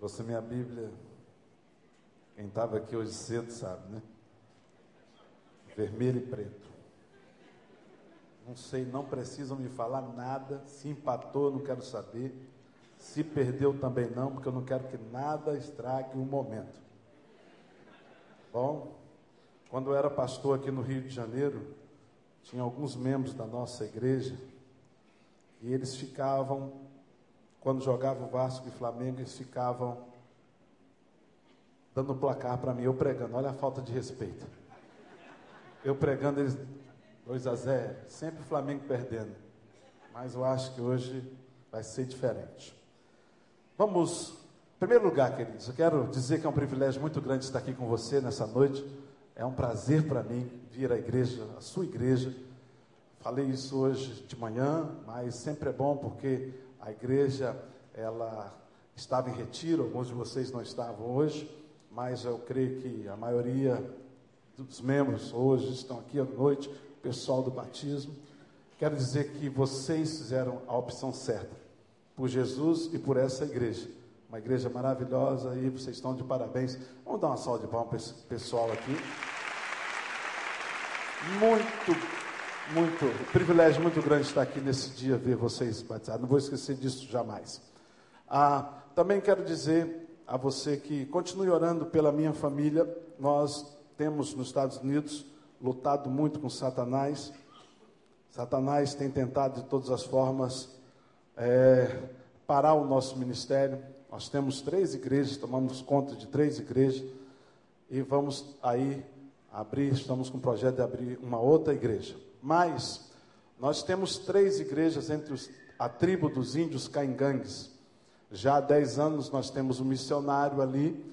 Trouxe minha Bíblia. Quem estava aqui hoje cedo sabe, né? Vermelho e preto. Não sei, não precisam me falar nada. Se empatou, não quero saber. Se perdeu também não, porque eu não quero que nada estrague o momento. Bom, quando eu era pastor aqui no Rio de Janeiro, tinha alguns membros da nossa igreja e eles ficavam, quando jogava o Vasco e Flamengo, eles ficavam dando placar para mim, eu pregando, olha a falta de respeito. Eu pregando, eles 2 a 0, sempre o Flamengo perdendo. Mas eu acho que hoje vai ser diferente. Vamos, em primeiro lugar, queridos, eu quero dizer que é um privilégio muito grande estar aqui com você nessa noite. É um prazer para mim vir à igreja, à sua igreja. Falei isso hoje de manhã, mas sempre é bom porque a igreja ela estava em retiro, alguns de vocês não estavam hoje, mas eu creio que a maioria dos membros hoje estão aqui à noite, o pessoal do batismo. Quero dizer que vocês fizeram a opção certa por Jesus e por essa igreja. Uma igreja maravilhosa e vocês estão de parabéns. Vamos dar uma salva de palmas para esse pessoal aqui. Muito, muito, privilégio muito grande estar aqui nesse dia, ver vocês batizados. Não vou esquecer disso jamais. Ah, também quero dizer a você que continue orando pela minha família. Nós temos nos Estados Unidos lutado muito com Satanás. Satanás tem tentado de todas as formas é, parar o nosso ministério. Nós temos três igrejas, tomamos conta de três igrejas e vamos aí abrir, estamos com o projeto de abrir uma outra igreja. Mas nós temos três igrejas entre os, a tribo dos índios caingangues. Já há dez anos nós temos um missionário ali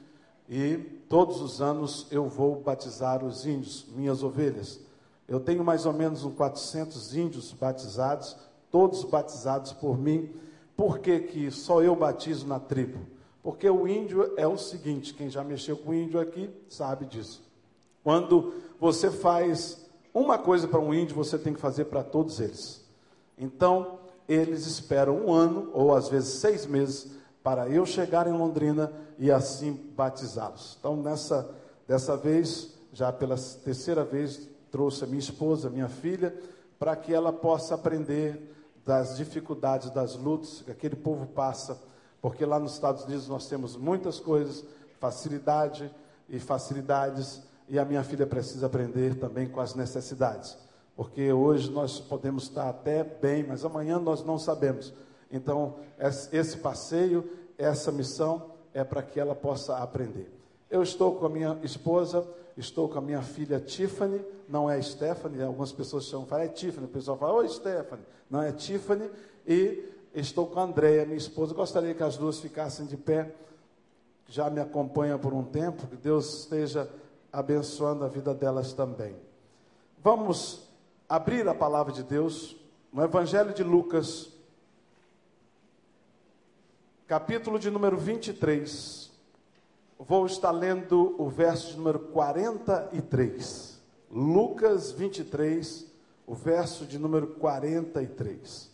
e todos os anos eu vou batizar os índios, minhas ovelhas. Eu tenho mais ou menos uns 400 índios batizados, todos batizados por mim. Por que, que só eu batizo na tribo? Porque o índio é o seguinte: quem já mexeu com o índio aqui sabe disso. Quando você faz uma coisa para um índio, você tem que fazer para todos eles. Então, eles esperam um ano, ou às vezes seis meses, para eu chegar em Londrina e assim batizá-los. Então, nessa dessa vez, já pela terceira vez, trouxe a minha esposa, minha filha, para que ela possa aprender das dificuldades, das lutas que aquele povo passa, porque lá nos Estados Unidos nós temos muitas coisas, facilidade e facilidades, e a minha filha precisa aprender também com as necessidades. Porque hoje nós podemos estar até bem, mas amanhã nós não sabemos. Então, esse passeio, essa missão é para que ela possa aprender. Eu estou com a minha esposa, estou com a minha filha Tiffany, não é Stephanie, algumas pessoas chamam, falam, é Tiffany, o pessoal fala, oi Stephanie, não é Tiffany, e estou com a Andréia, minha esposa, gostaria que as duas ficassem de pé, já me acompanha por um tempo, que Deus esteja abençoando a vida delas também. Vamos abrir a palavra de Deus no Evangelho de Lucas, capítulo de número 23. Vou estar lendo o verso de número 43. Lucas 23, o verso de número 43.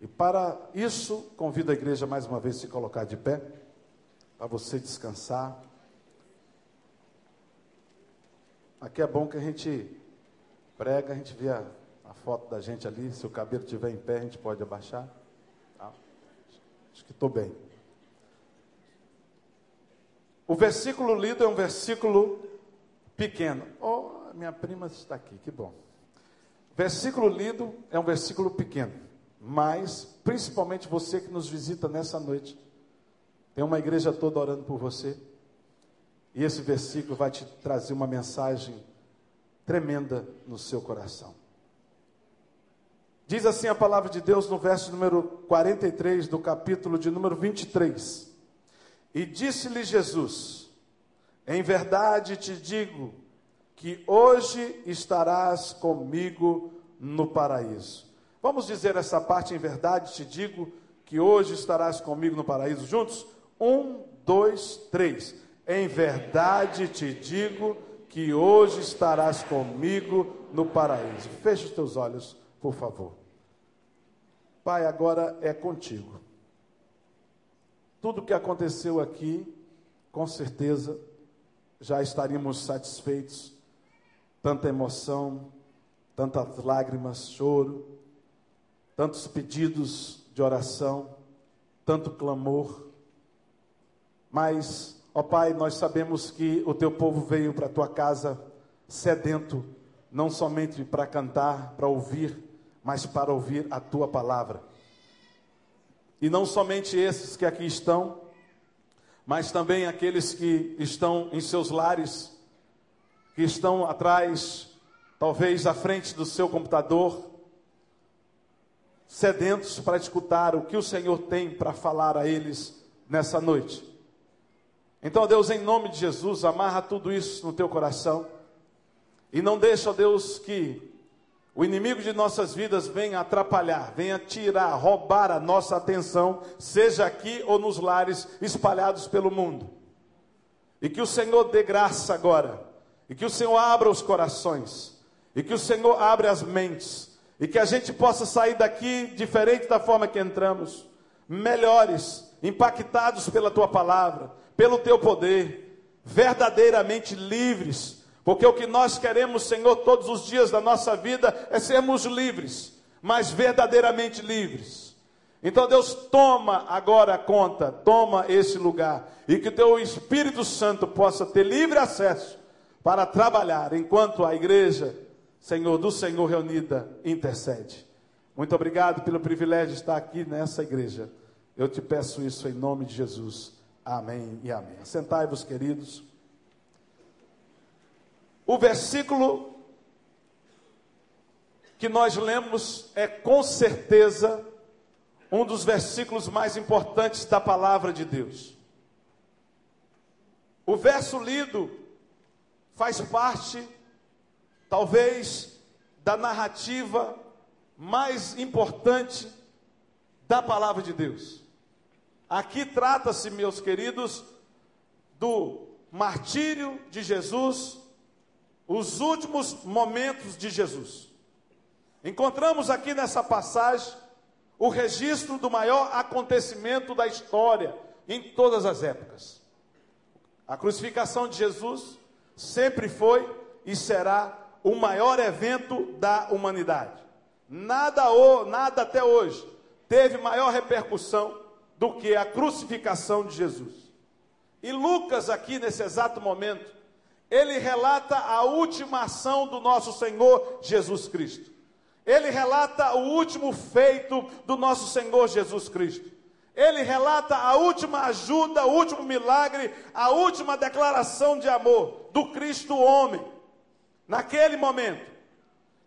E para isso, convido a igreja mais uma vez a se colocar de pé, para você descansar. Aqui é bom que a gente prega, a gente vê a, a foto da gente ali. Se o cabelo estiver em pé, a gente pode abaixar. Tá? Acho que estou bem. O versículo lido é um versículo pequeno. Oh, minha prima está aqui, que bom. Versículo lido é um versículo pequeno, mas principalmente você que nos visita nessa noite, tem uma igreja toda orando por você. E esse versículo vai te trazer uma mensagem tremenda no seu coração. Diz assim a palavra de Deus no verso número 43 do capítulo de número 23. E disse-lhe Jesus: Em verdade te digo que hoje estarás comigo no paraíso. Vamos dizer essa parte, em verdade te digo que hoje estarás comigo no paraíso juntos? Um, dois, três. Em verdade te digo que hoje estarás comigo no paraíso. Feche os teus olhos, por favor. Pai, agora é contigo. tudo que aconteceu aqui, com certeza já estaríamos satisfeitos. Tanta emoção, tantas lágrimas, choro, tantos pedidos de oração, tanto clamor. Mas, Pai, nós sabemos que o teu povo veio para a tua casa sedento, não somente para cantar, para ouvir, mas para ouvir a tua palavra. E não somente esses que aqui estão, mas também aqueles que estão em seus lares, que estão atrás, talvez à frente do seu computador, sedentos para escutar o que o Senhor tem para falar a eles nessa noite. Então, Deus, em nome de Jesus, amarra tudo isso no teu coração e não deixa, Deus, que o inimigo de nossas vidas venha atrapalhar, venha tirar, roubar a nossa atenção, seja aqui ou nos lares espalhados pelo mundo. E que o Senhor dê graça agora, e que o Senhor abra os corações, e que o Senhor abra as mentes, e que a gente possa sair daqui diferente da forma que entramos, melhores, impactados pela tua palavra, pelo teu poder, verdadeiramente livres porque o que nós queremos, Senhor, todos os dias da nossa vida é sermos livres, mas verdadeiramente livres. Então, Deus, toma agora a conta, toma esse lugar, e que o teu Espírito Santo possa ter livre acesso para trabalhar enquanto a igreja, Senhor, do Senhor reunida, intercede. Muito obrigado pelo privilégio de estar aqui nessa igreja. Eu te peço isso em nome de Jesus. Amém e amém. Sentai-vos, queridos. O versículo que nós lemos é com certeza um dos versículos mais importantes da palavra de Deus. O verso lido faz parte, talvez, da narrativa mais importante da palavra de Deus. Aqui trata-se, meus queridos, do martírio de Jesus os últimos momentos de Jesus. Encontramos aqui nessa passagem o registro do maior acontecimento da história em todas as épocas. A crucificação de Jesus sempre foi e será o maior evento da humanidade. Nada, nada até hoje teve maior repercussão do que a crucificação de Jesus. E Lucas, aqui nesse exato momento, ele relata a última ação do nosso Senhor Jesus Cristo. Ele relata o último feito do nosso Senhor Jesus Cristo. Ele relata a última ajuda, o último milagre, a última declaração de amor do Cristo homem. Naquele momento,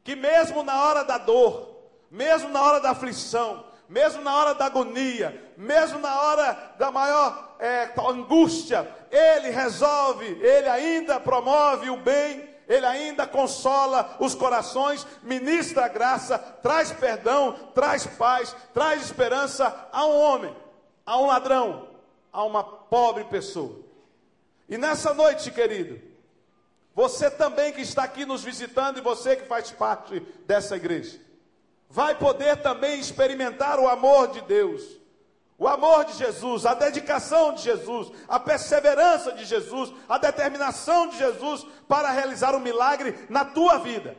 que mesmo na hora da dor, mesmo na hora da aflição, mesmo na hora da agonia, mesmo na hora da maior é, angústia, Ele resolve, Ele ainda promove o bem, Ele ainda consola os corações, ministra graça, traz perdão, traz paz, traz esperança a um homem, a um ladrão, a uma pobre pessoa. E nessa noite, querido, você também que está aqui nos visitando e você que faz parte dessa igreja, vai poder também experimentar o amor de Deus, o amor de Jesus, a dedicação de Jesus, a perseverança de Jesus, a determinação de Jesus para realizar um milagre na tua vida.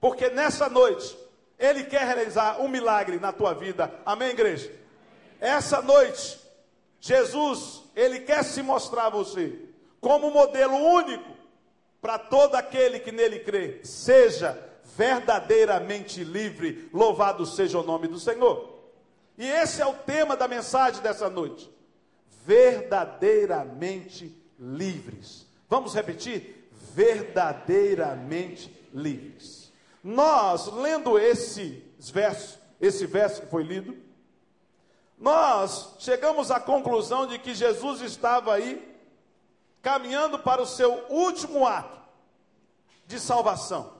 Porque nessa noite, Ele quer realizar um milagre na tua vida. Amém, igreja? Essa noite, Jesus, Ele quer se mostrar a você como modelo único para todo aquele que nele crê. Seja verdadeiramente livre. Louvado seja o nome do Senhor. E esse é o tema da mensagem dessa noite. Verdadeiramente livres. Vamos repetir? Verdadeiramente livres. Nós, lendo esse verso, esse verso que foi lido, nós chegamos à conclusão de que Jesus estava aí caminhando para o seu último ato de salvação.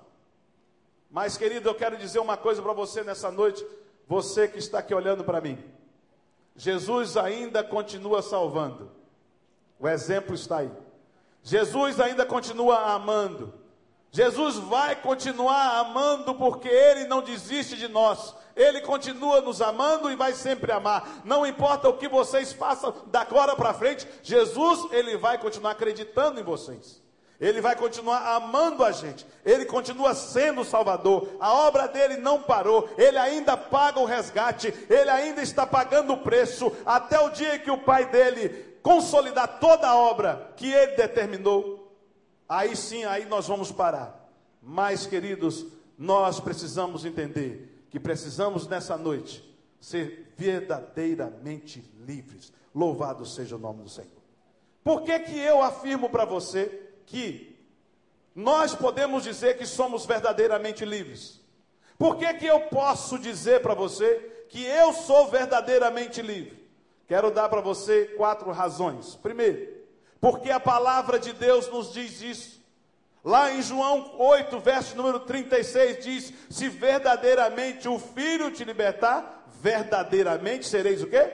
Mas, querido, eu quero dizer uma coisa para você nessa noite, você que está aqui olhando para mim. Jesus ainda continua salvando. O exemplo está aí. Jesus ainda continua amando. Jesus vai continuar amando porque Ele não desiste de nós. Ele continua nos amando e vai sempre amar. Não importa o que vocês façam da agora para frente, Jesus, ele vai continuar acreditando em vocês. Ele vai continuar amando a gente. Ele continua sendo o Salvador. A obra dele não parou. Ele ainda paga o resgate. Ele ainda está pagando o preço até o dia que o Pai dele consolidar toda a obra que ele determinou. Aí sim, aí nós vamos parar. Mas, queridos, nós precisamos entender que precisamos nessa noite ser verdadeiramente livres. Louvado seja o nome do Senhor. Por que que eu afirmo para você que nós podemos dizer que somos verdadeiramente livres. Por que, que eu posso dizer para você que eu sou verdadeiramente livre? Quero dar para você quatro razões. Primeiro, porque a palavra de Deus nos diz isso. Lá em João 8, verso número 36, diz: Se verdadeiramente o Filho te libertar, verdadeiramente sereis o quê?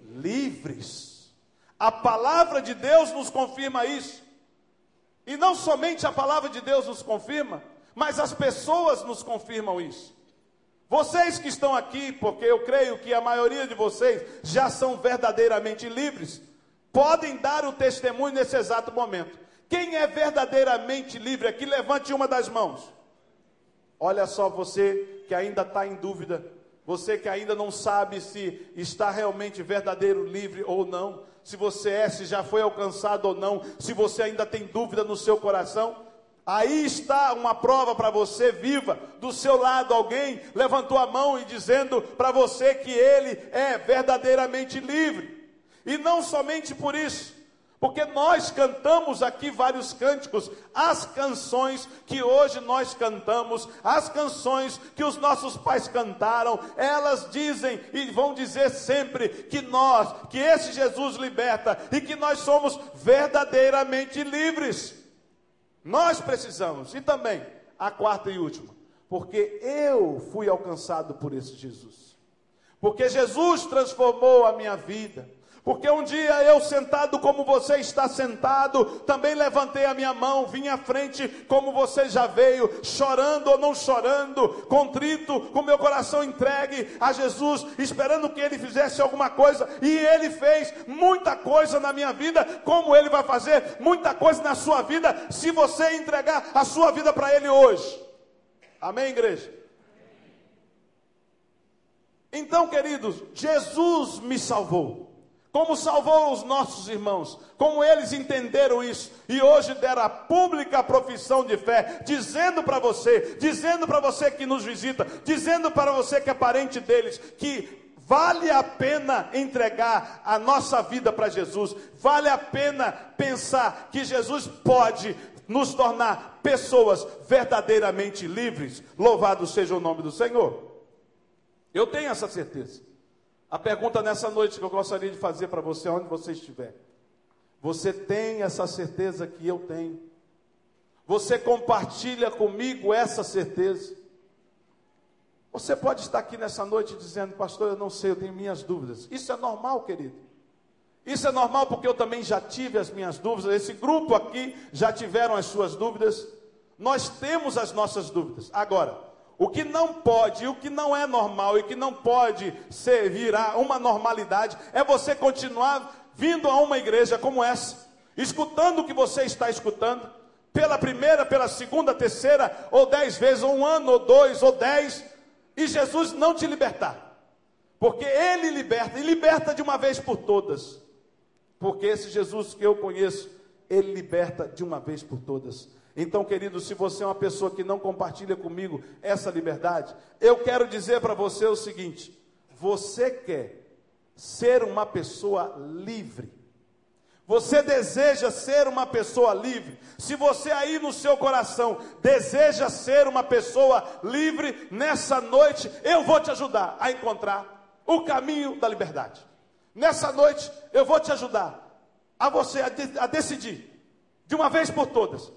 Livres. A palavra de Deus nos confirma isso. E não somente a palavra de Deus nos confirma, mas as pessoas nos confirmam isso. Vocês que estão aqui, porque eu creio que a maioria de vocês já são verdadeiramente livres, podem dar o testemunho nesse exato momento. Quem é verdadeiramente livre aqui, levante uma das mãos. Olha só, você que ainda está em dúvida, você que ainda não sabe se está realmente verdadeiro livre ou não se você é, se já foi alcançado ou não, se você ainda tem dúvida no seu coração. Aí está uma prova para você viva. Do seu lado, alguém levantou a mão e dizendo para você que ele é verdadeiramente livre. E não somente por isso, porque nós cantamos aqui vários cânticos, as canções que hoje nós cantamos, as canções que os nossos pais cantaram, elas dizem e vão dizer sempre que nós, que esse Jesus liberta e que nós somos verdadeiramente livres. Nós precisamos, e também a quarta e última, porque eu fui alcançado por esse Jesus. Porque Jesus transformou a minha vida. Porque um dia eu sentado como você está sentado, também levantei a minha mão, vim à frente como você já veio, chorando ou não chorando, contrito, com meu coração entregue a Jesus, esperando que ele fizesse alguma coisa, e ele fez muita coisa na minha vida, como ele vai fazer muita coisa na sua vida, se você entregar a sua vida para ele hoje. Amém, igreja? Então, queridos, Jesus me salvou como salvou os nossos irmãos, como eles entenderam isso e hoje deram a pública profissão de fé, dizendo para você, dizendo para você que nos visita, dizendo para você que é parente deles, que vale a pena entregar a nossa vida para Jesus, vale a pena pensar que Jesus pode nos tornar pessoas verdadeiramente livres. Louvado seja o nome do Senhor. Eu tenho essa certeza. A pergunta nessa noite que eu gostaria de fazer para você, onde você estiver. Você tem essa certeza que eu tenho? Você compartilha comigo essa certeza? Você pode estar aqui nessa noite dizendo, pastor, eu não sei, eu tenho minhas dúvidas. Isso é normal, querido. Isso é normal porque eu também já tive as minhas dúvidas. Esse grupo aqui já tiveram as suas dúvidas. Nós temos as nossas dúvidas. Agora, o que não pode, o que não é normal e que não pode ser virar uma normalidade é você continuar vindo a uma igreja como essa, escutando o que você está escutando, pela primeira, pela segunda, terceira, ou dez vezes, ou um ano, ou dois, ou dez, e Jesus não te libertar. Porque Ele liberta, e liberta de uma vez por todas. Porque esse Jesus que eu conheço, Ele liberta de uma vez por todas. Então, querido, se você é uma pessoa que não compartilha comigo essa liberdade, eu quero dizer para você o seguinte: você quer ser uma pessoa livre. Você deseja ser uma pessoa livre? Se você aí no seu coração deseja ser uma pessoa livre, nessa noite eu vou te ajudar a encontrar o caminho da liberdade. Nessa noite eu vou te ajudar a você a, de, a decidir, de uma vez por todas,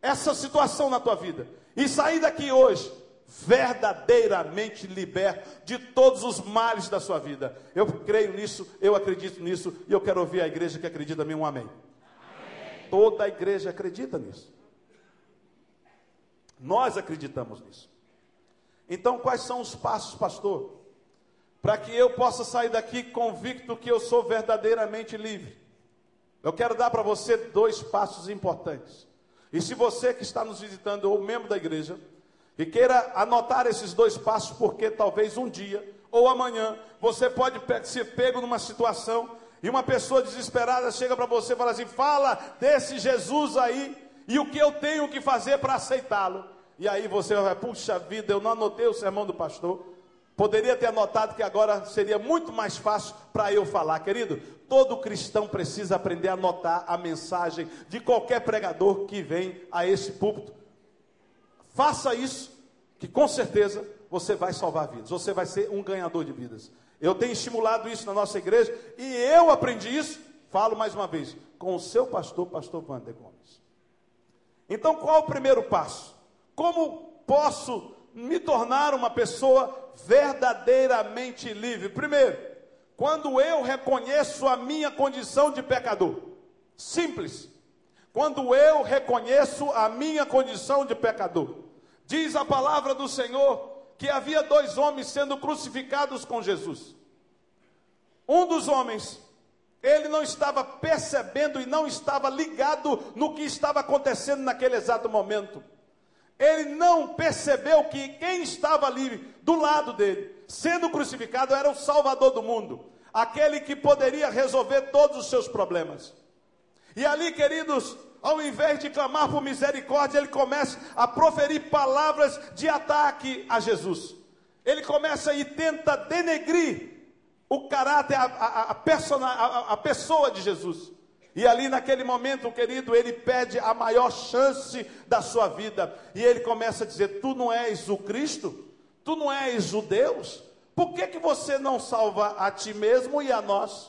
essa situação na tua vida e sair daqui hoje verdadeiramente liberto de todos os males da sua vida. Eu creio nisso, eu acredito nisso e eu quero ouvir a igreja que acredita em mim um amém. amém. Toda a igreja acredita nisso. Nós acreditamos nisso. Então, quais são os passos, pastor? Para que eu possa sair daqui convicto que eu sou verdadeiramente livre. Eu quero dar para você dois passos importantes. E se você que está nos visitando ou membro da igreja, e queira anotar esses dois passos, porque talvez um dia ou amanhã você pode ser pego numa situação e uma pessoa desesperada chega para você e fala assim: fala desse Jesus aí e o que eu tenho que fazer para aceitá-lo. E aí você vai, puxa vida, eu não anotei o sermão do pastor. Poderia ter anotado que agora seria muito mais fácil para eu falar, querido. Todo cristão precisa aprender a anotar a mensagem de qualquer pregador que vem a esse púlpito. Faça isso, que com certeza você vai salvar vidas, você vai ser um ganhador de vidas. Eu tenho estimulado isso na nossa igreja e eu aprendi isso, falo mais uma vez, com o seu pastor, pastor Wander Gomes. Então, qual o primeiro passo? Como posso me tornar uma pessoa verdadeiramente livre? Primeiro, quando eu reconheço a minha condição de pecador. Simples. Quando eu reconheço a minha condição de pecador. Diz a palavra do Senhor que havia dois homens sendo crucificados com Jesus. Um dos homens, ele não estava percebendo e não estava ligado no que estava acontecendo naquele exato momento. Ele não percebeu que quem estava ali do lado dele, sendo crucificado, era o Salvador do mundo, aquele que poderia resolver todos os seus problemas. E ali, queridos, ao invés de clamar por misericórdia, ele começa a proferir palavras de ataque a Jesus. Ele começa e tenta denegrir o caráter, a, a, a, persona, a, pessoa de Jesus. E ali naquele momento, querido, ele pede a maior chance da sua vida. E ele começa a dizer: Tu não és o Cristo? Tu não és o Deus? Por que, que você não salva a ti mesmo e a nós?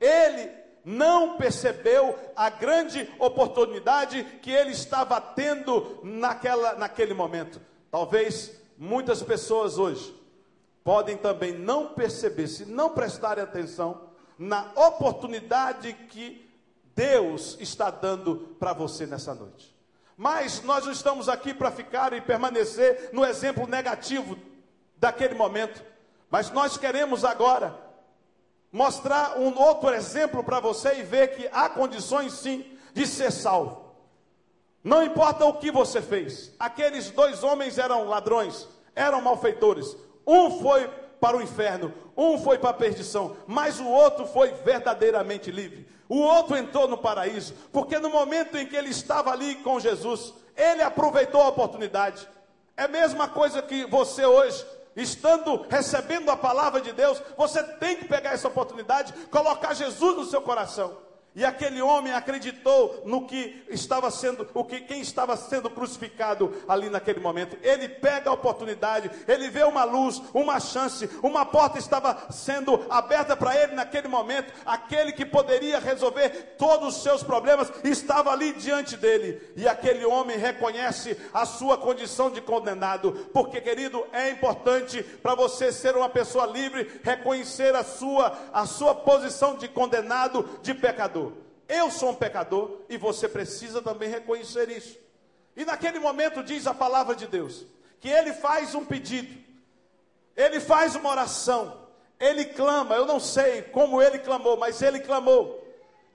Ele não percebeu a grande oportunidade que ele estava tendo naquela, naquele momento. Talvez muitas pessoas hoje podem também não perceber, se não prestarem atenção, na oportunidade que Deus está dando para você nessa noite. Mas nós não estamos aqui para ficar e permanecer no exemplo negativo daquele momento, mas nós queremos agora mostrar um outro exemplo para você e ver que há condições sim de ser salvo. Não importa o que você fez, aqueles dois homens eram ladrões, eram malfeitores. Um foi para o inferno, um foi para a perdição, mas o outro foi verdadeiramente livre. O outro entrou no paraíso, porque no momento em que ele estava ali com Jesus, ele aproveitou a oportunidade. É a mesma coisa que você hoje estando recebendo a palavra de Deus, você tem que pegar essa oportunidade, colocar Jesus no seu coração. E aquele homem acreditou no que estava sendo, o que quem estava sendo crucificado ali naquele momento. Ele pega a oportunidade, ele vê uma luz, uma chance, uma porta estava sendo aberta para ele naquele momento. Aquele que poderia resolver todos os seus problemas estava ali diante dele. E aquele homem reconhece a sua condição de condenado, porque querido, é importante para você ser uma pessoa livre, reconhecer a sua a sua posição de condenado, de pecador. Eu sou um pecador e você precisa também reconhecer isso. E naquele momento diz a palavra de Deus que ele faz um pedido, ele faz uma oração, ele clama. Eu não sei como ele clamou, mas ele clamou.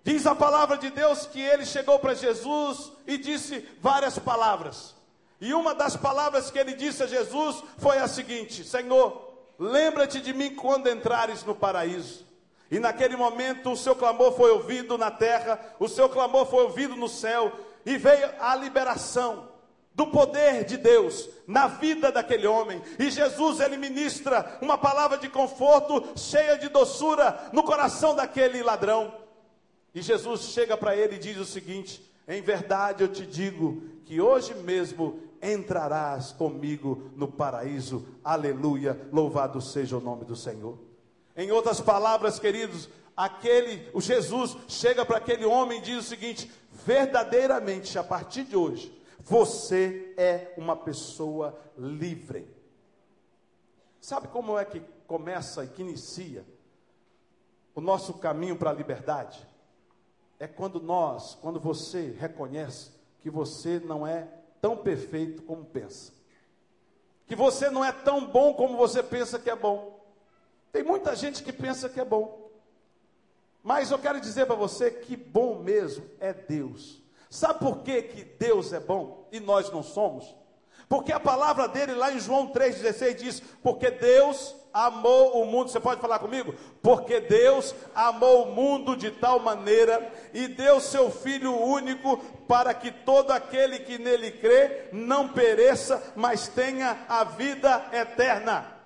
Diz a palavra de Deus que ele chegou para Jesus e disse várias palavras. E uma das palavras que ele disse a Jesus foi a seguinte: Senhor, lembra-te de mim quando entrares no paraíso. E naquele momento o seu clamor foi ouvido na terra, o seu clamor foi ouvido no céu, e veio a liberação do poder de Deus na vida daquele homem. E Jesus ele ministra uma palavra de conforto, cheia de doçura no coração daquele ladrão. E Jesus chega para ele e diz o seguinte: Em verdade eu te digo que hoje mesmo entrarás comigo no paraíso. Aleluia. Louvado seja o nome do Senhor. Em outras palavras, queridos, aquele, o Jesus chega para aquele homem e diz o seguinte: verdadeiramente, a partir de hoje, você é uma pessoa livre. Sabe como é que começa e que inicia o nosso caminho para a liberdade? É quando nós, quando você reconhece que você não é tão perfeito como pensa. que você não é tão bom como você pensa que é bom. Tem muita gente que pensa que é bom. Mas eu quero dizer para você que bom mesmo é Deus. Sabe por que, que Deus é bom e nós não somos? Porque a palavra dele lá em João 3,16 diz: Porque Deus amou o mundo. Você pode falar comigo? Porque Deus amou o mundo de tal maneira e deu seu Filho único para que todo aquele que nele crê não pereça, mas tenha a vida eterna.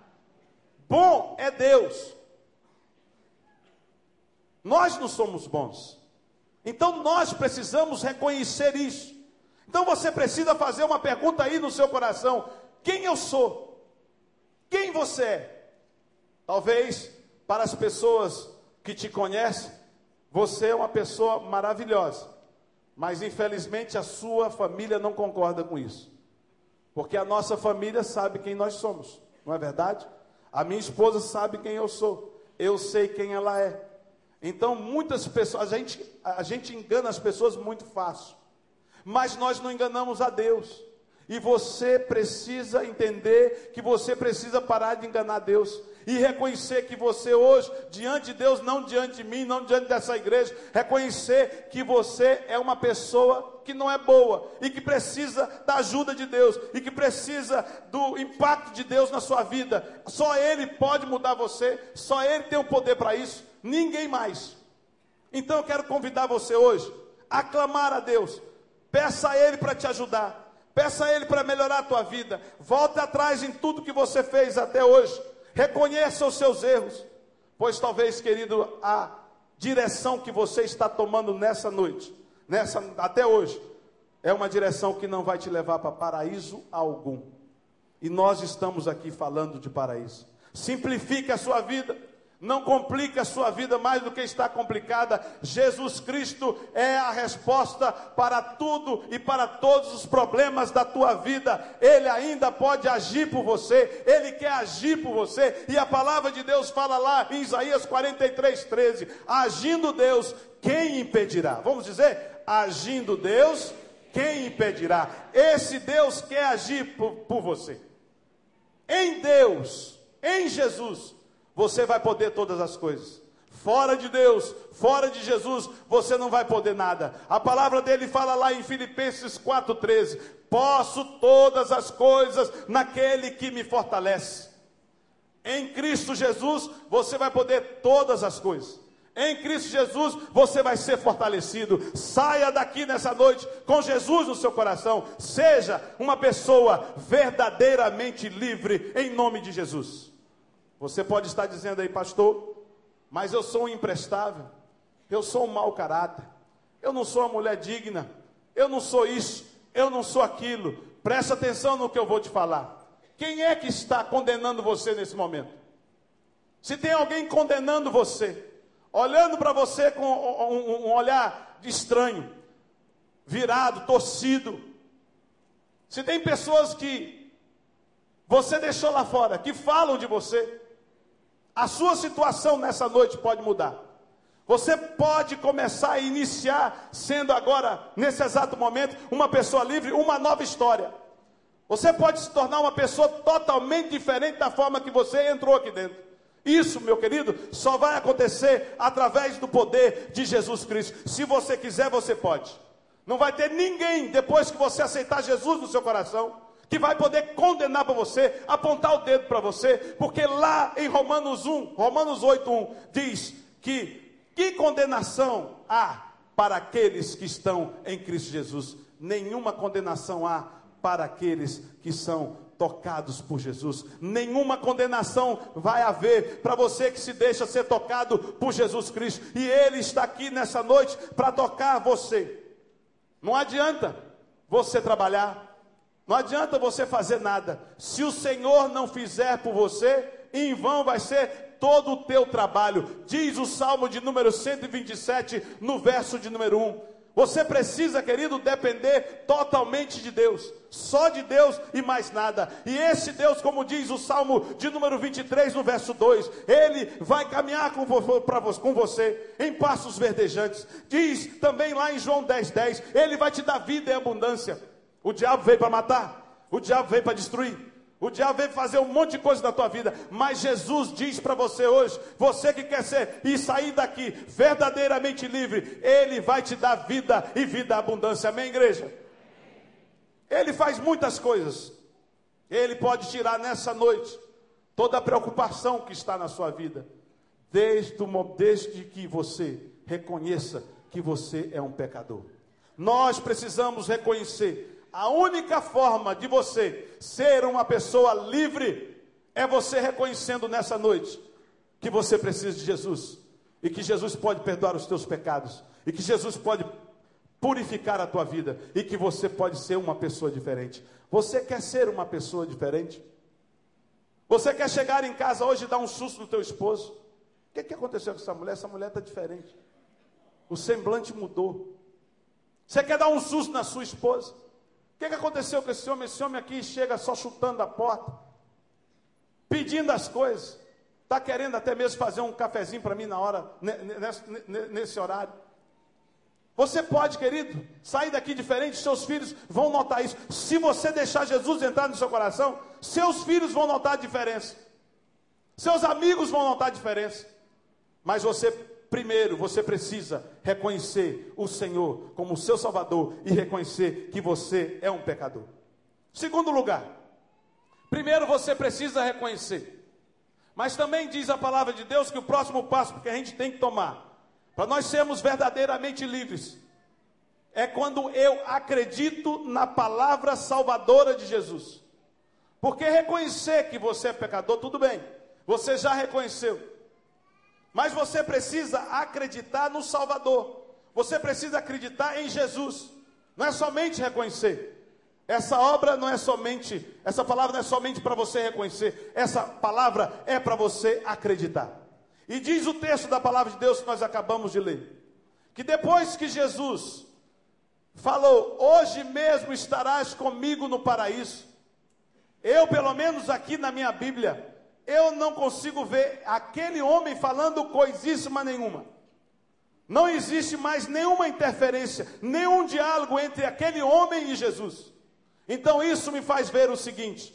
Bom é Deus. Nós não somos bons. Então nós precisamos reconhecer isso. Então você precisa fazer uma pergunta aí no seu coração: quem eu sou? Quem você é? Talvez para as pessoas que te conhecem, você é uma pessoa maravilhosa, mas infelizmente a sua família não concorda com isso, porque a nossa família sabe quem nós somos, não é verdade? A minha esposa sabe quem eu sou, eu sei quem ela é. Então, muitas pessoas, a gente, a gente engana as pessoas muito fácil, mas nós não enganamos a Deus. E você precisa entender que você precisa parar de enganar Deus e reconhecer que você hoje, diante de Deus, não diante de mim, não diante dessa igreja, reconhecer que você é uma pessoa que não é boa e que precisa da ajuda de Deus e que precisa do impacto de Deus na sua vida. Só Ele pode mudar você, só Ele tem o poder para isso, ninguém mais. Então eu quero convidar você hoje a clamar a Deus, peça a Ele para te ajudar. Peça a Ele para melhorar a tua vida. Volte atrás em tudo que você fez até hoje. Reconheça os seus erros, pois talvez, querido, a direção que você está tomando nessa noite, nessa até hoje, é uma direção que não vai te levar para paraíso algum. E nós estamos aqui falando de paraíso. Simplifique a sua vida. Não complique a sua vida mais do que está complicada. Jesus Cristo é a resposta para tudo e para todos os problemas da tua vida. Ele ainda pode agir por você, ele quer agir por você. E a palavra de Deus fala lá em Isaías 43, 13: Agindo Deus, quem impedirá? Vamos dizer, agindo Deus, quem impedirá? Esse Deus quer agir por, por você. Em Deus, em Jesus você vai poder todas as coisas. Fora de Deus, fora de Jesus, você não vai poder nada. A palavra dele fala lá em Filipenses 4,13: Posso todas as coisas naquele que me fortalece. Em Cristo Jesus, você vai poder todas as coisas. Em Cristo Jesus, você vai ser fortalecido. Saia daqui nessa noite com Jesus no seu coração. Seja uma pessoa verdadeiramente livre, em nome de Jesus. Você pode estar dizendo aí, pastor, mas eu sou um imprestável, eu sou um mau caráter, eu não sou uma mulher digna, eu não sou isso, eu não sou aquilo. Presta atenção no que eu vou te falar. Quem é que está condenando você nesse momento? Se tem alguém condenando você, olhando para você com um, um olhar estranho, virado, torcido, se tem pessoas que você deixou lá fora, que falam de você, a sua situação nessa noite pode mudar. Você pode começar a iniciar, sendo agora, nesse exato momento, uma pessoa livre, uma nova história. Você pode se tornar uma pessoa totalmente diferente da forma que você entrou aqui dentro. Isso, meu querido, só vai acontecer através do poder de Jesus Cristo. Se você quiser, você pode. Não vai ter ninguém, depois que você aceitar Jesus no seu coração, que vai poder condenar para você, apontar o dedo para você, porque lá em Romanos 1, Romanos 8, 1, diz que que condenação há para aqueles que estão em Cristo Jesus? Nenhuma condenação há para aqueles que são tocados por Jesus. Nenhuma condenação vai haver para você que se deixa ser tocado por Jesus Cristo. E Ele está aqui nessa noite para tocar você. Não adianta você trabalhar, não adianta você fazer nada. Se o Senhor não fizer por você, em vão vai ser todo o teu trabalho. Diz o Salmo de número 127, no verso de número 1. Você precisa, querido, depender totalmente de Deus, só de Deus e mais nada. E esse Deus, como diz o Salmo de número 23, no verso 2, ele vai caminhar com, com você em passos verdejantes. Diz também lá em João 10, 10, ele vai te dar vida e abundância. O diabo veio para matar, o diabo veio para destruir. O diabo vem fazer um monte de coisa na tua vida, mas Jesus diz para você hoje, você que quer ser e sair daqui verdadeiramente livre, ele vai te dar vida e vida abundância. Amém, igreja? Ele faz muitas coisas. Ele pode tirar nessa noite toda a preocupação que está na sua vida, desde, desde que você reconheça que você é um pecador. Nós precisamos reconhecer a única forma de você ser uma pessoa livre é você reconhecendo nessa noite que você precisa de Jesus e que Jesus pode perdoar os teus pecados e que Jesus pode purificar a tua vida e que você pode ser uma pessoa diferente. Você quer ser uma pessoa diferente? Você quer chegar em casa hoje e dar um susto no teu esposo? O que, que aconteceu com essa mulher? Essa mulher está diferente. O semblante mudou. Você quer dar um susto na sua esposa? Que, que aconteceu com esse homem? Esse homem aqui chega só chutando a porta, pedindo as coisas, está querendo até mesmo fazer um cafezinho para mim na hora, nesse, nesse horário. Você pode, querido, sair daqui diferente, seus filhos vão notar isso. Se você deixar Jesus entrar no seu coração, seus filhos vão notar a diferença. Seus amigos vão notar a diferença. Mas você Primeiro, você precisa reconhecer o Senhor como seu Salvador e reconhecer que você é um pecador. Segundo lugar, primeiro você precisa reconhecer. Mas também diz a palavra de Deus que o próximo passo que a gente tem que tomar, para nós sermos verdadeiramente livres, é quando eu acredito na palavra salvadora de Jesus. Porque reconhecer que você é pecador, tudo bem, você já reconheceu. Mas você precisa acreditar no Salvador. Você precisa acreditar em Jesus. Não é somente reconhecer. Essa obra não é somente, essa palavra não é somente para você reconhecer. Essa palavra é para você acreditar. E diz o texto da palavra de Deus que nós acabamos de ler, que depois que Jesus falou: "Hoje mesmo estarás comigo no paraíso". Eu, pelo menos aqui na minha Bíblia, eu não consigo ver aquele homem falando coisíssima nenhuma. Não existe mais nenhuma interferência, nenhum diálogo entre aquele homem e Jesus. Então isso me faz ver o seguinte: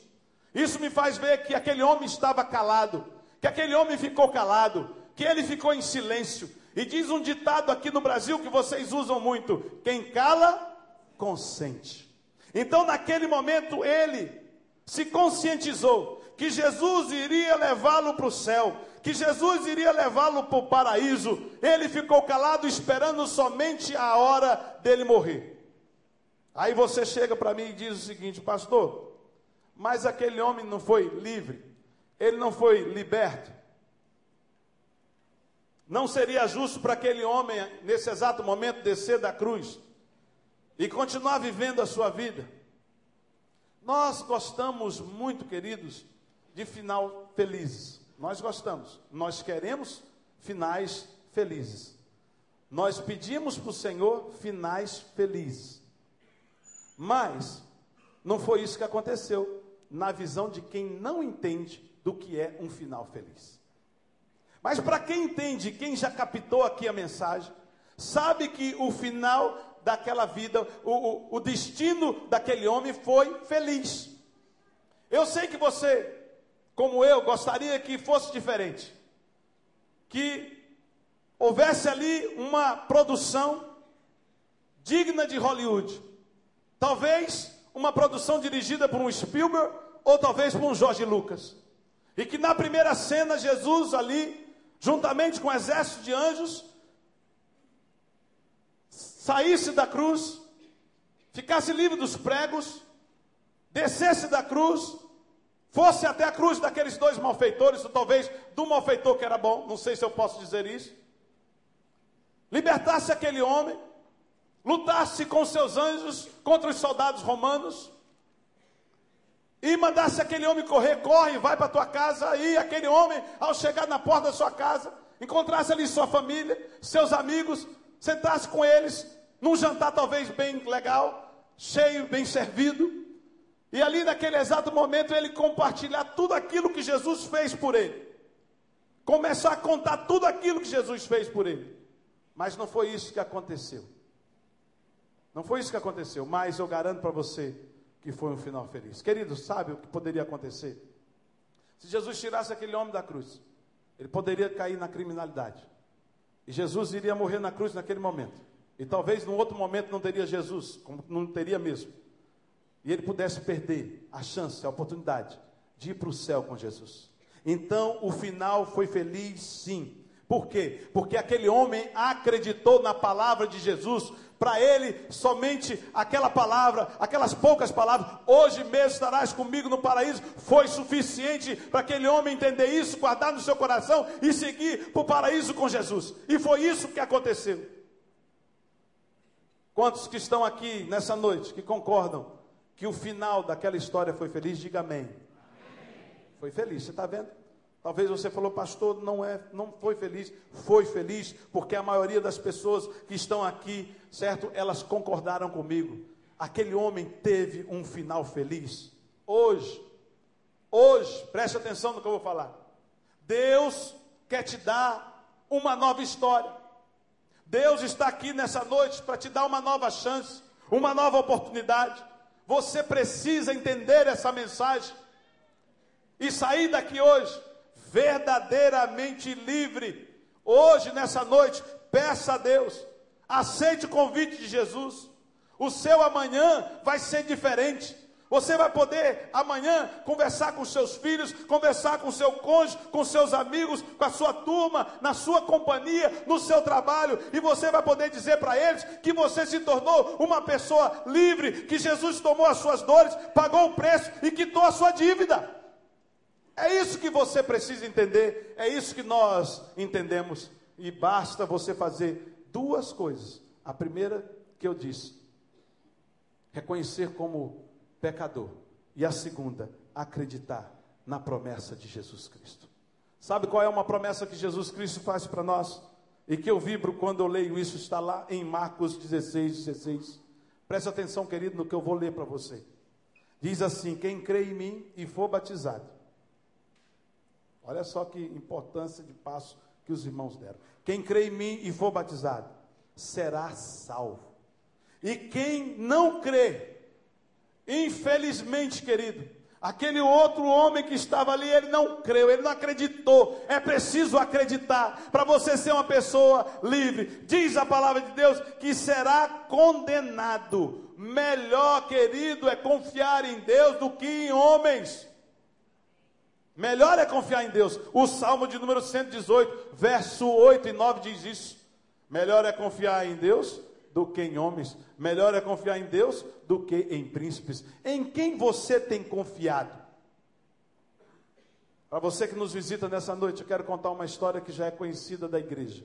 isso me faz ver que aquele homem estava calado, que aquele homem ficou calado, que ele ficou em silêncio. E diz um ditado aqui no Brasil que vocês usam muito: quem cala, consente. Então, naquele momento, ele se conscientizou que Jesus iria levá-lo para o céu, que Jesus iria levá-lo para o paraíso. Ele ficou calado esperando somente a hora dele morrer. Aí você chega para mim e diz o seguinte, pastor, mas aquele homem não foi livre, ele não foi liberto. Não seria justo para aquele homem, nesse exato momento, descer da cruz e continuar vivendo a sua vida? Nós gostamos muito, queridos, de final felizes. Nós gostamos, nós queremos finais felizes. Nós pedimos para o Senhor finais felizes. Mas não foi isso que aconteceu na visão de quem não entende do que é um final feliz. Mas para quem entende, quem já captou aqui a mensagem, sabe que o final daquela vida, o, o, o destino daquele homem foi feliz. Eu sei que você como eu, gostaria que fosse diferente. Que houvesse ali uma produção digna de Hollywood. Talvez uma produção dirigida por um Spielberg ou talvez por um Jorge Lucas. E que na primeira cena Jesus ali, juntamente com um exército de anjos, saísse da cruz, ficasse livre dos pregos, descesse da cruz fosse até a cruz daqueles dois malfeitores, ou talvez do malfeitor que era bom, não sei se eu posso dizer isso, libertasse aquele homem, lutasse com seus anjos contra os soldados romanos, e mandasse aquele homem correr, corre, vai para tua casa, e aquele homem, ao chegar na porta da sua casa, encontrasse ali sua família, seus amigos, sentasse com eles, num jantar talvez bem legal, cheio, bem servido, e ali naquele exato momento ele compartilhar tudo aquilo que Jesus fez por ele. Começar a contar tudo aquilo que Jesus fez por ele. Mas não foi isso que aconteceu. Não foi isso que aconteceu, mas eu garanto para você que foi um final feliz. Queridos, sabe o que poderia acontecer? Se Jesus tirasse aquele homem da cruz, ele poderia cair na criminalidade. E Jesus iria morrer na cruz naquele momento. E talvez num outro momento não teria Jesus, como não teria mesmo. E ele pudesse perder a chance, a oportunidade de ir para o céu com Jesus. Então o final foi feliz, sim. Por quê? Porque aquele homem acreditou na palavra de Jesus. Para ele, somente aquela palavra, aquelas poucas palavras, hoje mesmo estarás comigo no paraíso, foi suficiente para aquele homem entender isso, guardar no seu coração e seguir para o paraíso com Jesus. E foi isso que aconteceu. Quantos que estão aqui nessa noite que concordam que o final daquela história foi feliz? Diga amém. amém. Foi feliz, você está vendo? Talvez você falou, pastor, não é, não foi feliz. Foi feliz, porque a maioria das pessoas que estão aqui, certo? Elas concordaram comigo. Aquele homem teve um final feliz. Hoje, hoje, preste atenção no que eu vou falar. Deus quer te dar uma nova história. Deus está aqui nessa noite para te dar uma nova chance, uma nova oportunidade. Você precisa entender essa mensagem e sair daqui hoje verdadeiramente livre. Hoje, nessa noite, peça a Deus, aceite o convite de Jesus. O seu amanhã vai ser diferente. Você vai poder amanhã conversar com seus filhos, conversar com seu cônjuge, com seus amigos, com a sua turma, na sua companhia, no seu trabalho, e você vai poder dizer para eles que você se tornou uma pessoa livre, que Jesus tomou as suas dores, pagou o preço e quitou a sua dívida. É isso que você precisa entender, é isso que nós entendemos, e basta você fazer duas coisas. A primeira que eu disse, reconhecer como pecador, e a segunda, acreditar na promessa de Jesus Cristo. Sabe qual é uma promessa que Jesus Cristo faz para nós? E que eu vibro quando eu leio isso, está lá em Marcos 16, 16. Preste atenção, querido, no que eu vou ler para você. Diz assim: Quem crê em mim e for batizado, Olha só que importância de passo que os irmãos deram. Quem crê em mim e for batizado será salvo. E quem não crê, infelizmente, querido, aquele outro homem que estava ali, ele não creu, ele não acreditou. É preciso acreditar para você ser uma pessoa livre. Diz a palavra de Deus que será condenado. Melhor, querido, é confiar em Deus do que em homens. Melhor é confiar em Deus. O Salmo de número 118, verso 8 e 9 diz isso. Melhor é confiar em Deus do que em homens. Melhor é confiar em Deus do que em príncipes. Em quem você tem confiado? Para você que nos visita nessa noite, eu quero contar uma história que já é conhecida da igreja.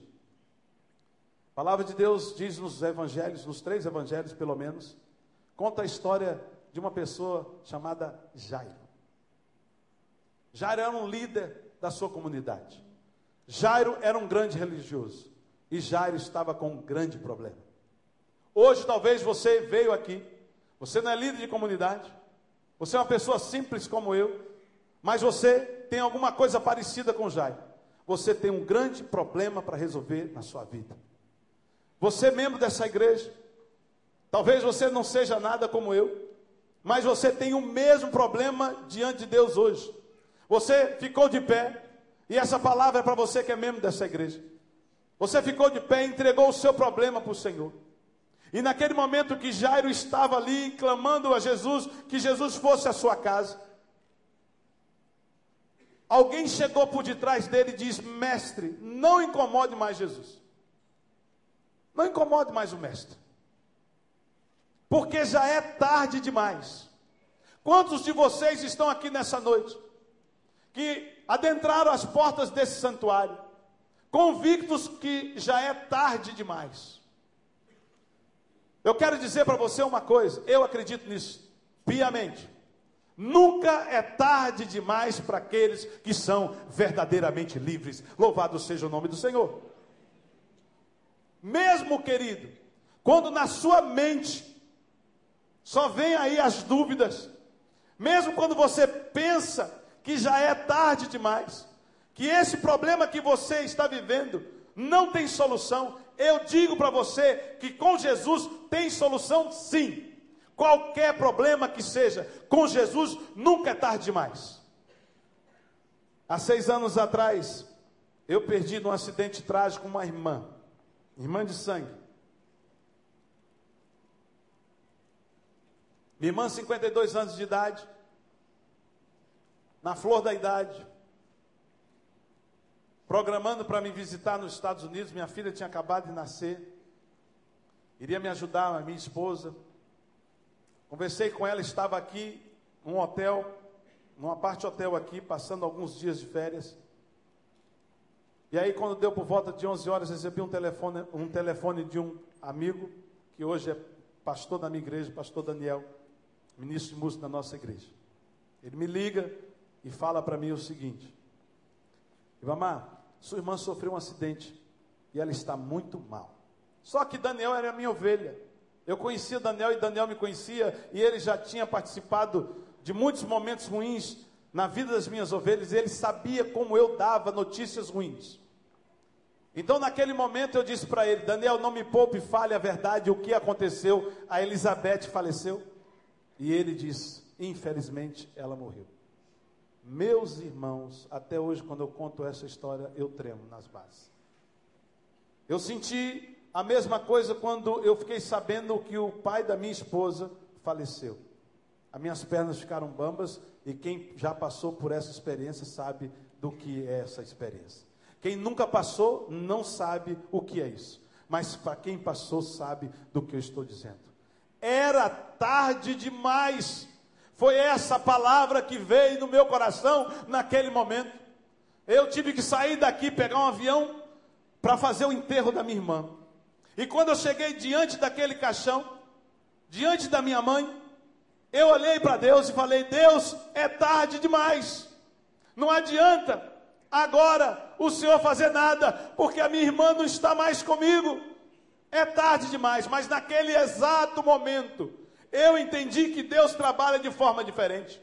A palavra de Deus diz nos evangelhos, nos três evangelhos pelo menos, conta a história de uma pessoa chamada Jairo. Jairo era um líder da sua comunidade. Jairo era um grande religioso. E Jairo estava com um grande problema. Hoje, talvez você veio aqui, você não é líder de comunidade, você é uma pessoa simples como eu, mas você tem alguma coisa parecida com Jairo. Você tem um grande problema para resolver na sua vida. Você é membro dessa igreja, talvez você não seja nada como eu, mas você tem o mesmo problema diante de Deus hoje. Você ficou de pé, e essa palavra é para você que é membro dessa igreja. Você ficou de pé e entregou o seu problema para o Senhor. E naquele momento que Jairo estava ali clamando a Jesus, que Jesus fosse à sua casa, alguém chegou por detrás dele e disse: Mestre, não incomode mais Jesus. Não incomode mais o mestre. Porque já é tarde demais. Quantos de vocês estão aqui nessa noite? que adentraram as portas desse santuário, convictos que já é tarde demais. Eu quero dizer para você uma coisa, eu acredito nisso, piamente. Nunca é tarde demais para aqueles que são verdadeiramente livres. Louvado seja o nome do Senhor. Mesmo, querido, quando na sua mente só vem aí as dúvidas, mesmo quando você pensa que já é tarde demais, que esse problema que você está vivendo não tem solução. Eu digo para você que com Jesus tem solução sim. Qualquer problema que seja, com Jesus nunca é tarde demais. Há seis anos atrás, eu perdi num acidente trágico uma irmã, irmã de sangue. Minha irmã, 52 anos de idade, na flor da idade, programando para me visitar nos Estados Unidos. Minha filha tinha acabado de nascer, iria me ajudar, a minha esposa. Conversei com ela, estava aqui num hotel, numa parte hotel aqui, passando alguns dias de férias. E aí, quando deu por volta de 11 horas, recebi um telefone, um telefone de um amigo, que hoje é pastor da minha igreja, pastor Daniel ministro de música da nossa igreja. Ele me liga e fala para mim o seguinte: Ivamar, sua irmã sofreu um acidente e ela está muito mal. Só que Daniel era minha ovelha. Eu conhecia Daniel e Daniel me conhecia e ele já tinha participado de muitos momentos ruins na vida das minhas ovelhas e ele sabia como eu dava notícias ruins. Então, naquele momento, eu disse para ele: Daniel, não me poupe, fale a verdade, o que aconteceu. A Elizabeth faleceu. E ele diz: infelizmente ela morreu. Meus irmãos, até hoje, quando eu conto essa história, eu tremo nas bases. Eu senti a mesma coisa quando eu fiquei sabendo que o pai da minha esposa faleceu. As minhas pernas ficaram bambas e quem já passou por essa experiência sabe do que é essa experiência. Quem nunca passou não sabe o que é isso. Mas para quem passou sabe do que eu estou dizendo. Era tarde demais. Foi essa palavra que veio no meu coração naquele momento. Eu tive que sair daqui, pegar um avião para fazer o enterro da minha irmã. E quando eu cheguei diante daquele caixão, diante da minha mãe, eu olhei para Deus e falei: Deus, é tarde demais. Não adianta agora o Senhor fazer nada, porque a minha irmã não está mais comigo. É tarde demais, mas naquele exato momento, eu entendi que Deus trabalha de forma diferente.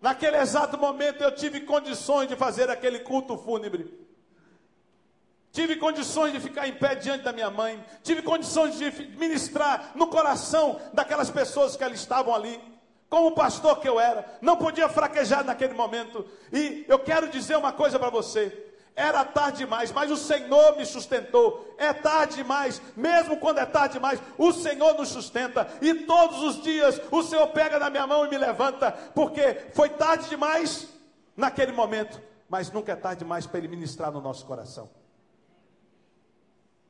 Naquele exato momento, eu tive condições de fazer aquele culto fúnebre. Tive condições de ficar em pé diante da minha mãe. Tive condições de ministrar no coração daquelas pessoas que ali estavam ali. Como pastor que eu era, não podia fraquejar naquele momento. E eu quero dizer uma coisa para você: era tarde demais, mas o Senhor me sustentou. É tarde demais, mesmo quando é tarde demais, o Senhor nos sustenta. E todos os dias o Senhor pega na minha mão e me levanta, porque foi tarde demais naquele momento, mas nunca é tarde demais para Ele ministrar no nosso coração.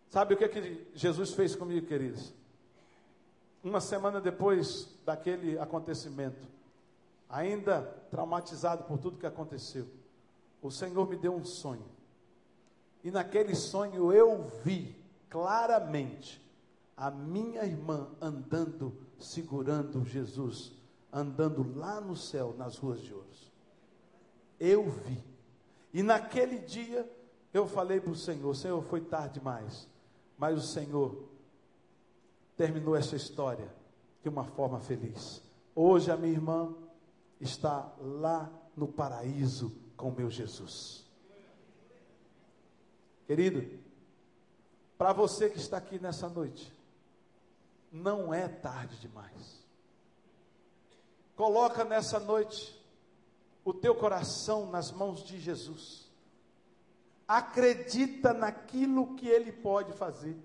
Sabe o que, é que Jesus fez comigo, queridos? Uma semana depois daquele acontecimento, ainda traumatizado por tudo que aconteceu, o Senhor me deu um sonho. E naquele sonho eu vi claramente a minha irmã andando, segurando Jesus, andando lá no céu, nas ruas de ouro. Eu vi. E naquele dia eu falei para o Senhor: Senhor, foi tarde demais, mas o Senhor terminou essa história de uma forma feliz. Hoje a minha irmã está lá no paraíso com meu Jesus. Querido, para você que está aqui nessa noite, não é tarde demais. Coloca nessa noite o teu coração nas mãos de Jesus. Acredita naquilo que ele pode fazer.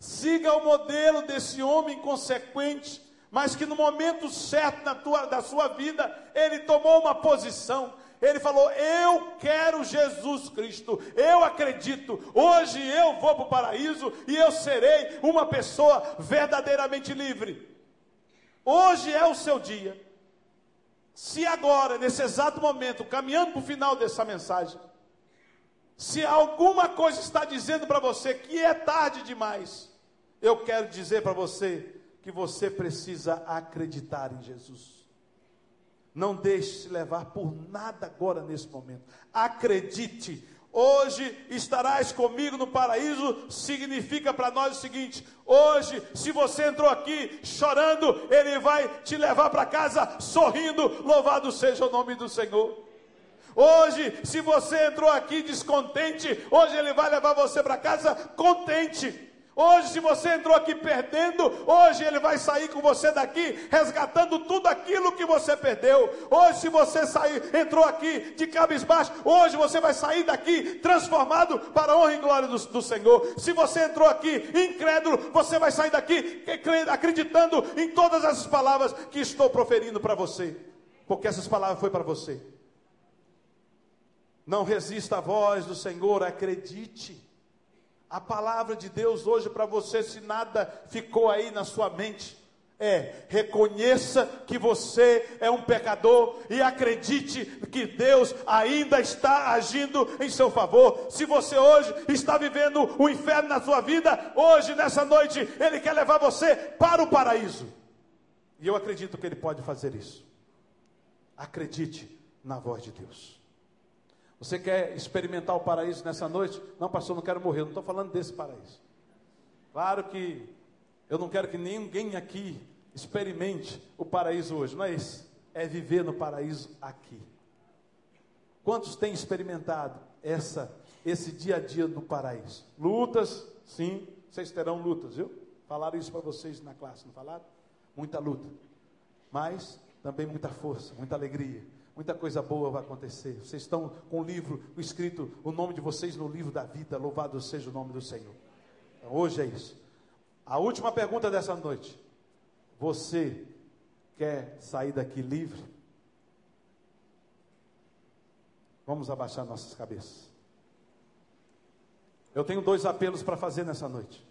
Siga o modelo desse homem consequente, mas que no momento certo na tua, da sua vida, ele tomou uma posição, ele falou: Eu quero Jesus Cristo, eu acredito. Hoje eu vou para o paraíso e eu serei uma pessoa verdadeiramente livre. Hoje é o seu dia. Se agora, nesse exato momento, caminhando para o final dessa mensagem, se alguma coisa está dizendo para você que é tarde demais, eu quero dizer para você que você precisa acreditar em Jesus. Não deixe se levar por nada agora nesse momento. Acredite. Hoje estarás comigo no paraíso, significa para nós o seguinte: hoje, se você entrou aqui chorando, Ele vai te levar para casa sorrindo, louvado seja o nome do Senhor. Hoje, se você entrou aqui descontente, hoje Ele vai levar você para casa contente. Hoje, se você entrou aqui perdendo, hoje ele vai sair com você daqui, resgatando tudo aquilo que você perdeu. Hoje, se você sair, entrou aqui de cabisbaixo, hoje você vai sair daqui transformado para a honra e glória do, do Senhor. Se você entrou aqui incrédulo, você vai sair daqui acreditando em todas essas palavras que estou proferindo para você, porque essas palavras foi para você. Não resista à voz do Senhor, acredite. A palavra de Deus hoje para você, se nada ficou aí na sua mente, é reconheça que você é um pecador e acredite que Deus ainda está agindo em seu favor. Se você hoje está vivendo o inferno na sua vida, hoje, nessa noite, Ele quer levar você para o paraíso. E eu acredito que Ele pode fazer isso. Acredite na voz de Deus. Você quer experimentar o paraíso nessa noite? Não, pastor, não quero morrer. Não estou falando desse paraíso. Claro que eu não quero que ninguém aqui experimente o paraíso hoje. Não é isso. É viver no paraíso aqui. Quantos têm experimentado essa, esse dia a dia do paraíso? Lutas, sim, vocês terão lutas, viu? Falaram isso para vocês na classe, não falaram? Muita luta, mas também muita força, muita alegria, muita coisa boa vai acontecer. Vocês estão com o livro escrito, o nome de vocês no livro da vida. Louvado seja o nome do Senhor. Então, hoje é isso. A última pergunta dessa noite. Você quer sair daqui livre? Vamos abaixar nossas cabeças. Eu tenho dois apelos para fazer nessa noite.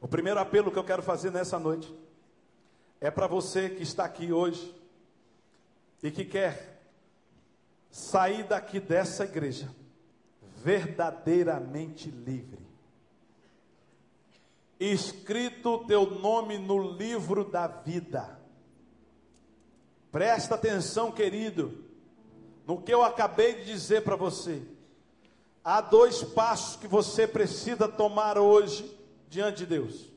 O primeiro apelo que eu quero fazer nessa noite é para você que está aqui hoje e que quer sair daqui dessa igreja verdadeiramente livre. Escrito o teu nome no livro da vida. Presta atenção, querido, no que eu acabei de dizer para você. Há dois passos que você precisa tomar hoje diante de Deus.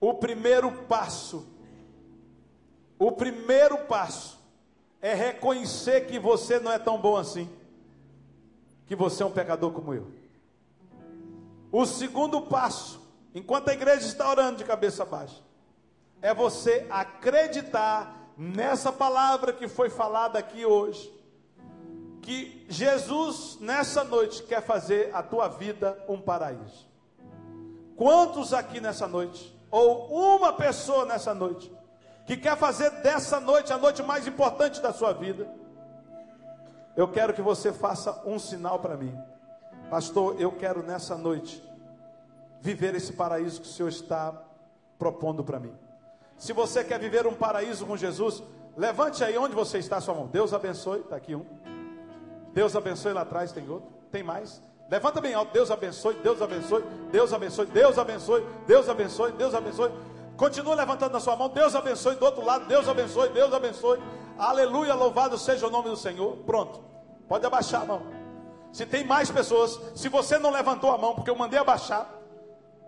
O primeiro passo o primeiro passo é reconhecer que você não é tão bom assim, que você é um pecador como eu. O segundo passo, enquanto a igreja está orando de cabeça baixa, é você acreditar nessa palavra que foi falada aqui hoje, que Jesus nessa noite quer fazer a tua vida um paraíso. Quantos aqui nessa noite, ou uma pessoa nessa noite, que quer fazer dessa noite a noite mais importante da sua vida, eu quero que você faça um sinal para mim. Pastor, eu quero nessa noite viver esse paraíso que o Senhor está propondo para mim. Se você quer viver um paraíso com Jesus, levante aí onde você está, sua mão. Deus abençoe, está aqui um. Deus abençoe lá atrás, tem outro. Tem mais? Levanta bem alto. Deus abençoe, Deus abençoe, Deus abençoe, Deus abençoe, Deus abençoe, Deus abençoe. Continua levantando na sua mão. Deus abençoe do outro lado. Deus abençoe, Deus abençoe. Aleluia, louvado seja o nome do Senhor. Pronto. Pode abaixar a mão. Se tem mais pessoas, se você não levantou a mão, porque eu mandei abaixar,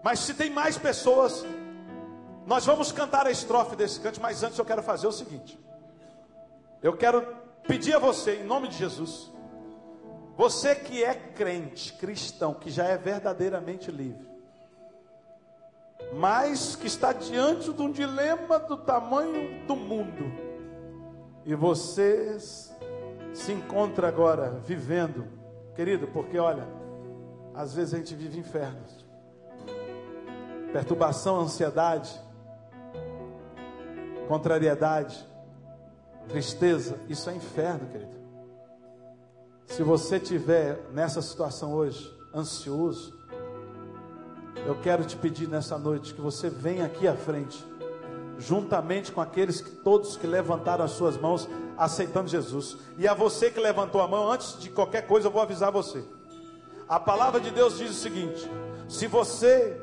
mas se tem mais pessoas, nós vamos cantar a estrofe desse canto, mas antes eu quero fazer o seguinte. Eu quero pedir a você, em nome de Jesus, você que é crente, cristão, que já é verdadeiramente livre, mas que está diante de um dilema do tamanho do mundo. E você se encontra agora vivendo, querido, porque olha, às vezes a gente vive infernos. Perturbação, ansiedade, contrariedade, tristeza, isso é inferno, querido. Se você tiver nessa situação hoje, ansioso, eu quero te pedir nessa noite que você venha aqui à frente, juntamente com aqueles que todos que levantaram as suas mãos aceitando Jesus. E a você que levantou a mão, antes de qualquer coisa, eu vou avisar você. A palavra de Deus diz o seguinte: se você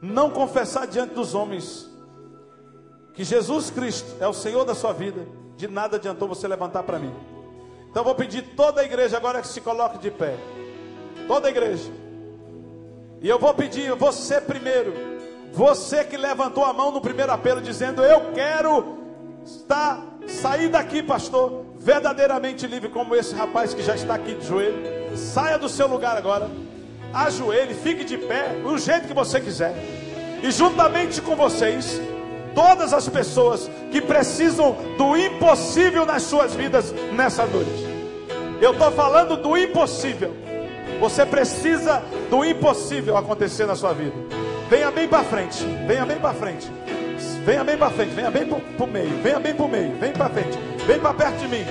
não confessar diante dos homens que Jesus Cristo é o Senhor da sua vida, de nada adiantou você levantar para mim. Então vou pedir toda a igreja agora que se coloque de pé. Toda a igreja. E eu vou pedir, você primeiro, você que levantou a mão no primeiro apelo, dizendo: Eu quero estar, sair daqui, pastor, verdadeiramente livre, como esse rapaz que já está aqui de joelho. saia do seu lugar agora, ajoelhe, fique de pé, do jeito que você quiser. E juntamente com vocês, todas as pessoas que precisam do impossível nas suas vidas nessa noite. Eu estou falando do impossível. Você precisa do impossível acontecer na sua vida. Venha bem para frente, venha bem para frente. Venha bem para frente, venha bem para o meio, venha bem para o meio, vem para frente, vem para perto de mim.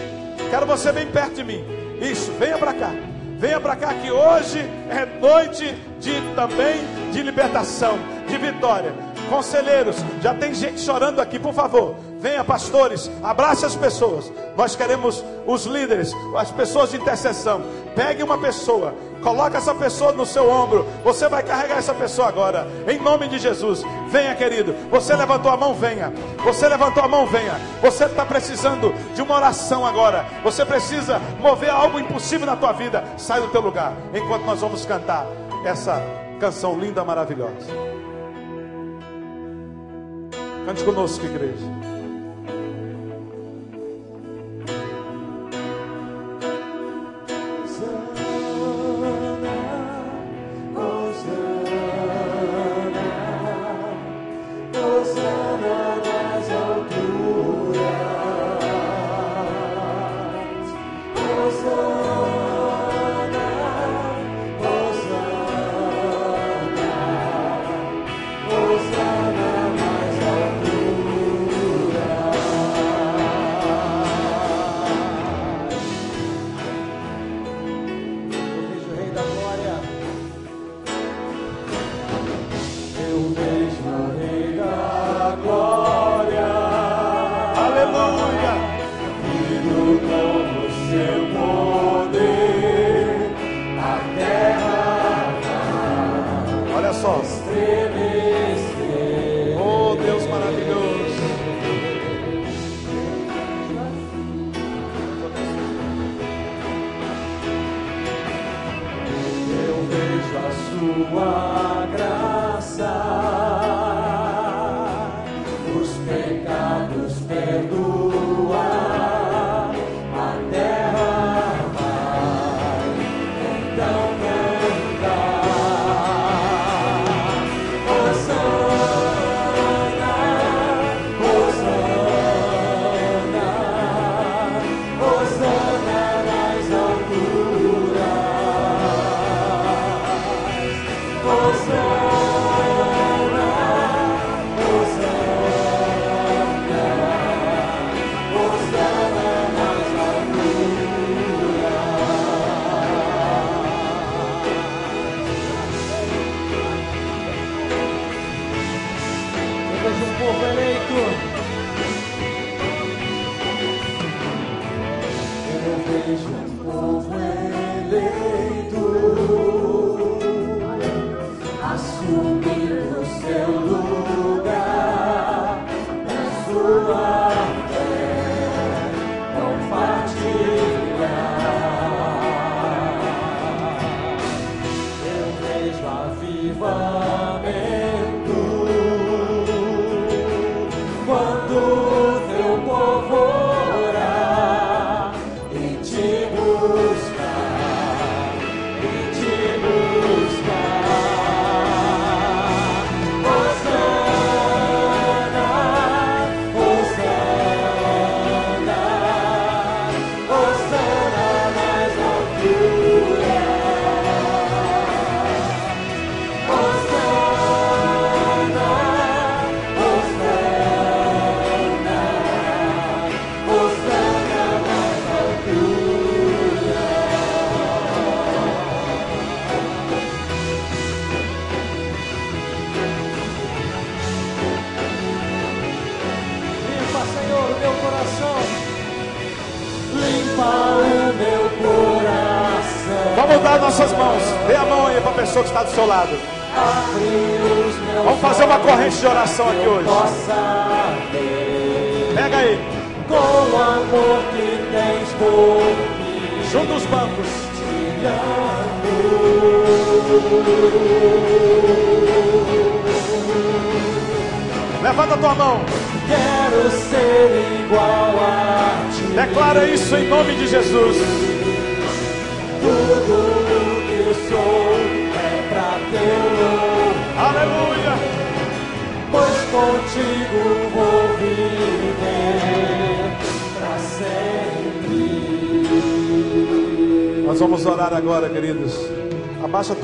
Quero você bem perto de mim. Isso, venha para cá. Venha para cá que hoje é noite de também de libertação, de vitória. Conselheiros, já tem gente chorando aqui, por favor. Venha, pastores, abrace as pessoas. Nós queremos os líderes, as pessoas de intercessão. Pegue uma pessoa, coloque essa pessoa no seu ombro. Você vai carregar essa pessoa agora, em nome de Jesus. Venha, querido. Você levantou a mão, venha. Você levantou a mão, venha. Você está precisando de uma oração agora. Você precisa mover algo impossível na tua vida. Sai do teu lugar, enquanto nós vamos cantar essa canção linda, maravilhosa. Cante conosco, igreja.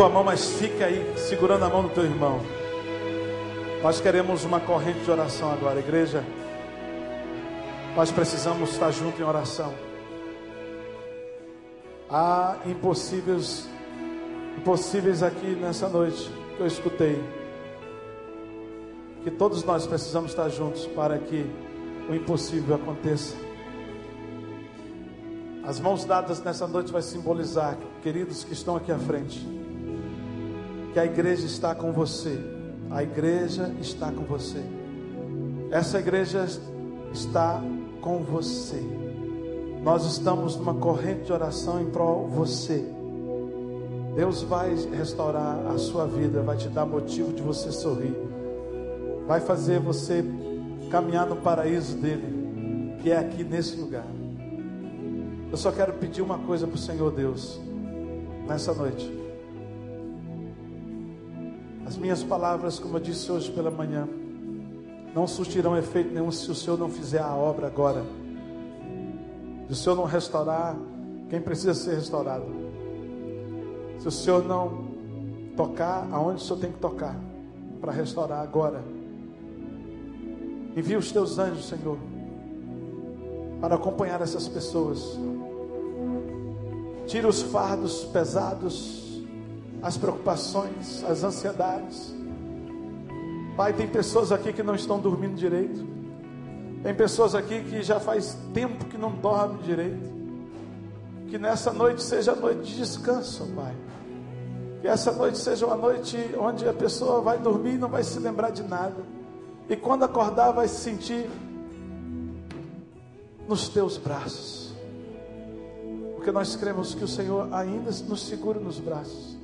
Tua mão, mas fica aí segurando a mão do teu irmão. Nós queremos uma corrente de oração agora, igreja. Nós precisamos estar juntos em oração. Há impossíveis, impossíveis aqui nessa noite que eu escutei. Que todos nós precisamos estar juntos para que o impossível aconteça. As mãos dadas nessa noite vai simbolizar, queridos que estão aqui à frente, que a igreja está com você. A igreja está com você. Essa igreja está com você. Nós estamos numa corrente de oração em prol você. Deus vai restaurar a sua vida, vai te dar motivo de você sorrir. Vai fazer você caminhar no paraíso dele, que é aqui nesse lugar. Eu só quero pedir uma coisa para o Senhor Deus, nessa noite. As minhas palavras, como eu disse hoje pela manhã, não surtirão efeito nenhum se o Senhor não fizer a obra agora. Se o Senhor não restaurar quem precisa ser restaurado. Se o Senhor não tocar aonde o Senhor tem que tocar para restaurar agora. Envia os teus anjos, Senhor, para acompanhar essas pessoas. Tira os fardos pesados, as preocupações, as ansiedades. Pai, tem pessoas aqui que não estão dormindo direito. Tem pessoas aqui que já faz tempo que não dormem direito. Que nessa noite seja noite de descanso, Pai. Que essa noite seja uma noite onde a pessoa vai dormir e não vai se lembrar de nada. E quando acordar, vai se sentir nos teus braços porque nós cremos que o Senhor ainda nos segura nos braços.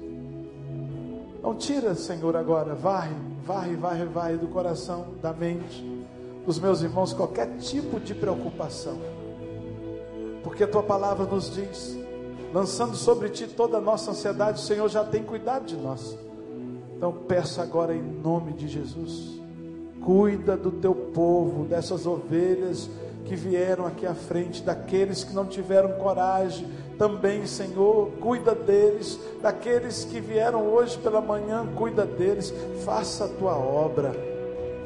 Não tira, Senhor, agora, varre, varre, varre, varre do coração, da mente dos meus irmãos qualquer tipo de preocupação. Porque a tua palavra nos diz, lançando sobre ti toda a nossa ansiedade, o Senhor já tem cuidado de nós. Então peço agora em nome de Jesus, cuida do teu povo, dessas ovelhas que vieram aqui à frente, daqueles que não tiveram coragem, também, Senhor, cuida deles, daqueles que vieram hoje pela manhã, cuida deles, faça a tua obra,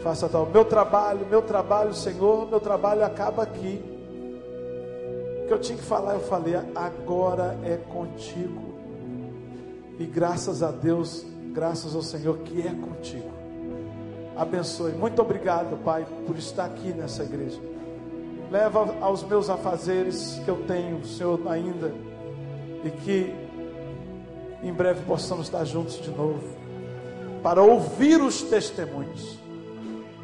faça tua meu trabalho, meu trabalho, Senhor, meu trabalho acaba aqui. O que eu tinha que falar, eu falei, agora é contigo. E graças a Deus, graças ao Senhor que é contigo. Abençoe. Muito obrigado, Pai, por estar aqui nessa igreja leva aos meus afazeres que eu tenho, Senhor, ainda, e que em breve possamos estar juntos de novo, para ouvir os testemunhos.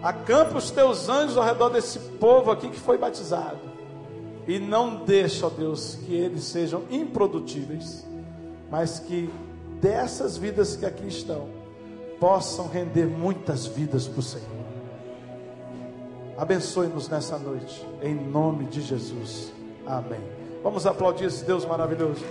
Acampa os teus anjos ao redor desse povo aqui que foi batizado, e não deixa, ó Deus, que eles sejam improdutíveis, mas que dessas vidas que aqui estão, possam render muitas vidas para o Senhor. Abençoe-nos nessa noite, em nome de Jesus. Amém. Vamos aplaudir esse Deus maravilhoso.